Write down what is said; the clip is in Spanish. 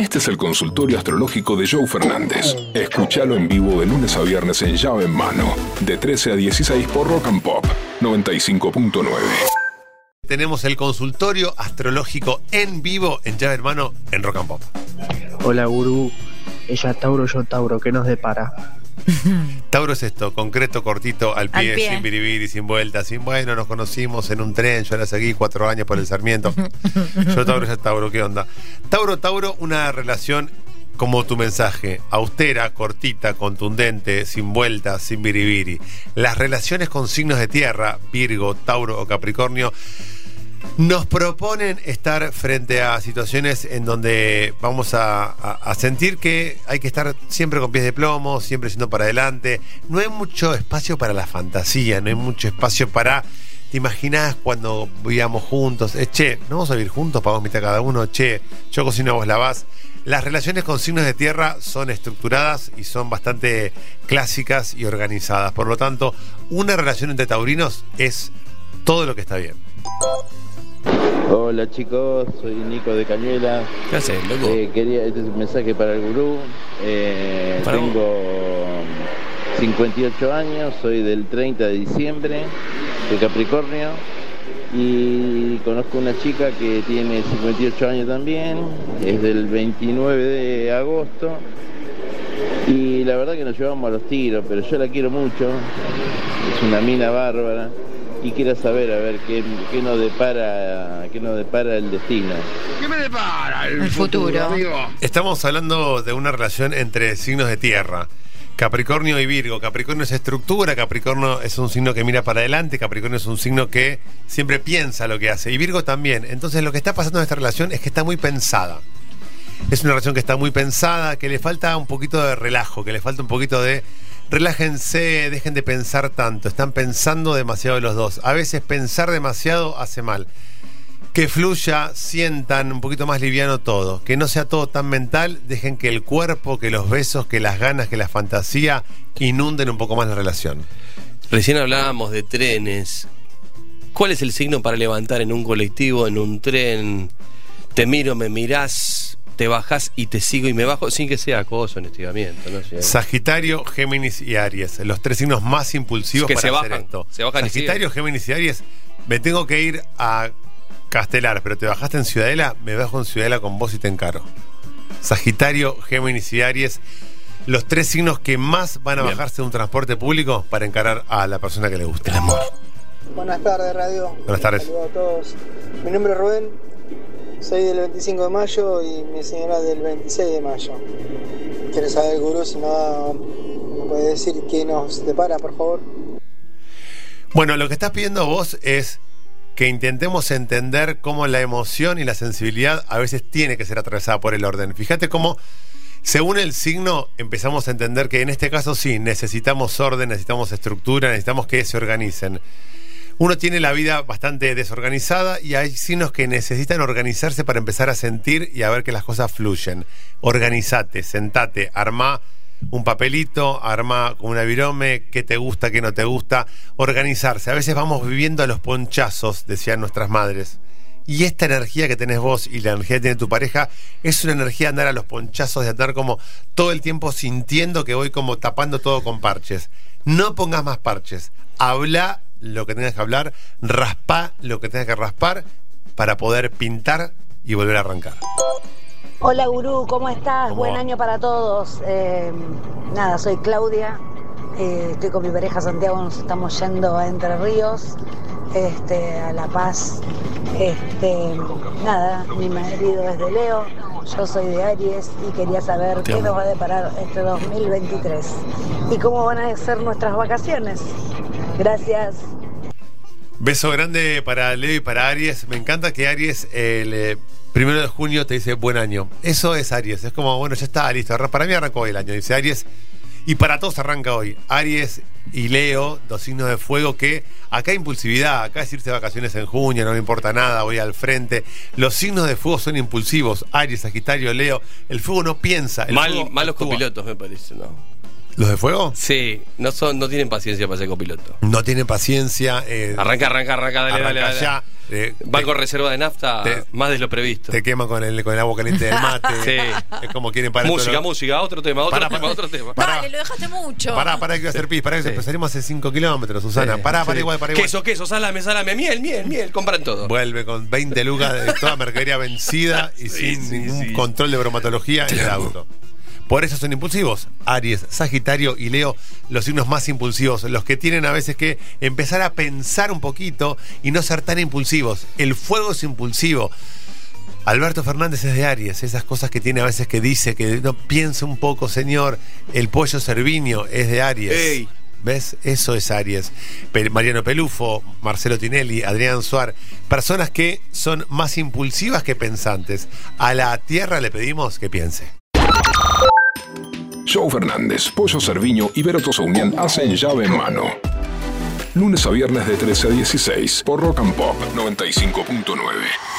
Este es el consultorio astrológico de Joe Fernández. Escúchalo en vivo de lunes a viernes en llave en mano, de 13 a 16 por Rock and Pop 95.9. Tenemos el consultorio astrológico en vivo en llave en mano en Rock and Pop. Hola, gurú. Ella Tauro, yo Tauro. ¿Qué nos depara? Tauro es esto, concreto, cortito, al pie, Al pie. sin biribiri, sin vuelta, sin bueno, nos conocimos en un tren, yo la seguí cuatro años por el Sarmiento. Yo Tauro, ya Tauro, ¿qué onda? Tauro, Tauro, una relación como tu mensaje, austera, cortita, contundente, sin vuelta, sin biribiri. Las relaciones con signos de tierra, Virgo, Tauro o Capricornio, nos proponen estar frente a situaciones en donde vamos a, sentir que hay que estar siempre con pies de plomo, siempre siendo para adelante. No hay mucho espacio para la fantasía, no hay mucho espacio para. ¿Te imaginas cuando vivíamos juntos? Eh, che, ¿no vamos a vivir juntos? Pagamos mitad cada uno. Che, yo cocino, vos lavás. Las relaciones con signos de tierra son estructuradas y son bastante clásicas y organizadas. Por lo tanto, una relación entre taurinos es todo lo que está bien. Hola chicos, soy Nico de Cañuela. ¿Qué haces, loco? Eh, quería, este es un mensaje para el gurú. Eh, Para vos. tengo 58 años, soy del 30 de diciembre, de Capricornio. Y conozco una chica que tiene 58 años también, es del 29 de agosto. Y la verdad que nos llevamos a los tiros, pero yo la quiero mucho. Es una mina bárbara. Y quiero saber a ver qué, qué nos depara qué nos depara el destino. El futuro. Estamos hablando de una relación entre signos de tierra. Capricornio y Virgo. Capricornio es estructura, Capricornio es un signo que mira para adelante, Capricornio es un signo que siempre piensa lo que hace. Y Virgo también. Entonces lo que está pasando en esta relación es que está muy pensada. Es una relación que está muy pensada, que le falta un poquito de relajo, que le falta un poquito de relájense, dejen de pensar tanto. Están pensando demasiado los dos. A veces pensar demasiado hace mal que fluya, sientan un poquito más liviano todo, que no sea todo tan mental, dejen que el cuerpo, que los besos, que las ganas, que la fantasía inunden un poco más la relación. Recién hablábamos de trenes. ¿Cuál es el signo para levantar en un colectivo, en un tren? Te miro, me mirás, te bajás y te sigo y me bajo sin que sea acoso en estiramiento. ¿no? sé. Sagitario, Géminis y Aries, los tres signos más impulsivos Que para se hacer bajan, esto. se bajan y Sagitario, Géminis y Aries, me tengo que ir a Castelar, pero te bajaste en Ciudadela, me bajo en Ciudadela con vos y te encaro. Sagitario, Géminis y Aries, los tres signos que más van a Bien. bajarse de un transporte público para encarar a la persona que le gusta. El amor. Buenas tardes, Radio. Buenas tardes. Saludos a todos. Mi nombre es Rubén, soy del 25 de mayo y mi señora del 26 de mayo. Quiero saber, gurú, si no me puede decir qué nos depara, por favor. Bueno, lo que estás pidiendo vos es que intentemos entender cómo la emoción y la sensibilidad a veces tiene que ser atravesada por el orden. Fíjate cómo, según el signo, empezamos a entender que en este caso sí, necesitamos orden, necesitamos estructura, necesitamos que se organicen. Uno tiene la vida bastante desorganizada y hay signos que necesitan organizarse para empezar a sentir y a ver que las cosas fluyen. Organizate, sentate, armá un papelito, armá una virome, qué te gusta, qué no te gusta, organizarse. A veces vamos viviendo a los ponchazos, decían nuestras madres. Y esta energía que tenés vos y la energía que tiene tu pareja es una energía de andar a los ponchazos, de andar como todo el tiempo sintiendo que voy como tapando todo con parches. No pongas más parches. Habla lo que tengas que hablar, raspa lo que tengas que raspar para poder pintar y volver a arrancar. Hola gurú, ¿cómo estás? ¿Cómo Buen va? año para todos. Eh, nada, soy Claudia, eh, estoy con mi pareja Santiago, nos estamos yendo a Entre Ríos, este, a La Paz. Este, nada, mi marido es de Leo, yo soy de Aries y quería saber Te qué amo. nos va a deparar este 2023 y cómo van a ser nuestras vacaciones. Gracias. Beso grande para Leo y para Aries. Me encanta que Aries el eh, primero de junio te dice buen año. Eso es Aries. Es como, bueno, ya está, listo. Para mí arrancó hoy el año, dice Aries. Y para todos arranca hoy. Aries y Leo, dos signos de fuego que acá hay impulsividad, acá es irse de vacaciones en junio, no me importa nada, voy al frente. Los signos de fuego son impulsivos. Aries, Sagitario, Leo. El fuego no piensa. El Mal- fuego malos actúa. copilotos, me parece, ¿no? ¿Los de fuego? Sí, no son, no tienen paciencia para ser copiloto. No tienen paciencia. eh, Arranca, arranca, arranca, dale, dale, arranca dale. ya. eh, con reserva de nafta te- más de lo previsto. Te queman con el, con el agua caliente del mate. Sí. Es como quieren parar. música, todo lo- música, otro tema, otro Pará, tema, pará. otro tema. Pará. Dale, lo dejaste mucho. Pará, pará, que voy a hacer pis. Pará, que Sí. empezaremos hace 5 kilómetros, Susana. Sí, pará, igual, pará, igual. Queso, queso, salame, salame, miel, miel, miel, compran todo. Vuelve con 20 lucas de toda mercadería vencida y Sí, sin sí, ningún sí. control de bromatología en el auto. Por eso son impulsivos. Aries, Sagitario y Leo, los signos más impulsivos, los que tienen a veces que empezar a pensar un poquito y no ser tan impulsivos. El fuego es impulsivo. Alberto Fernández es de Aries, esas cosas que tiene a veces que dice que no piense un poco, señor. El pollo Cerviño es de Aries. Ey. ¿Ves? Eso es Aries. Mariano Pelufo, Marcelo Tinelli, Adrián Suar, personas que son más impulsivas que pensantes. A la tierra le pedimos que piense. Joe Fernández, Pollo Cerviño y Vero Unión hacen llave en mano. Lunes a viernes de 13 a 16 por Rock and Pop 95.9.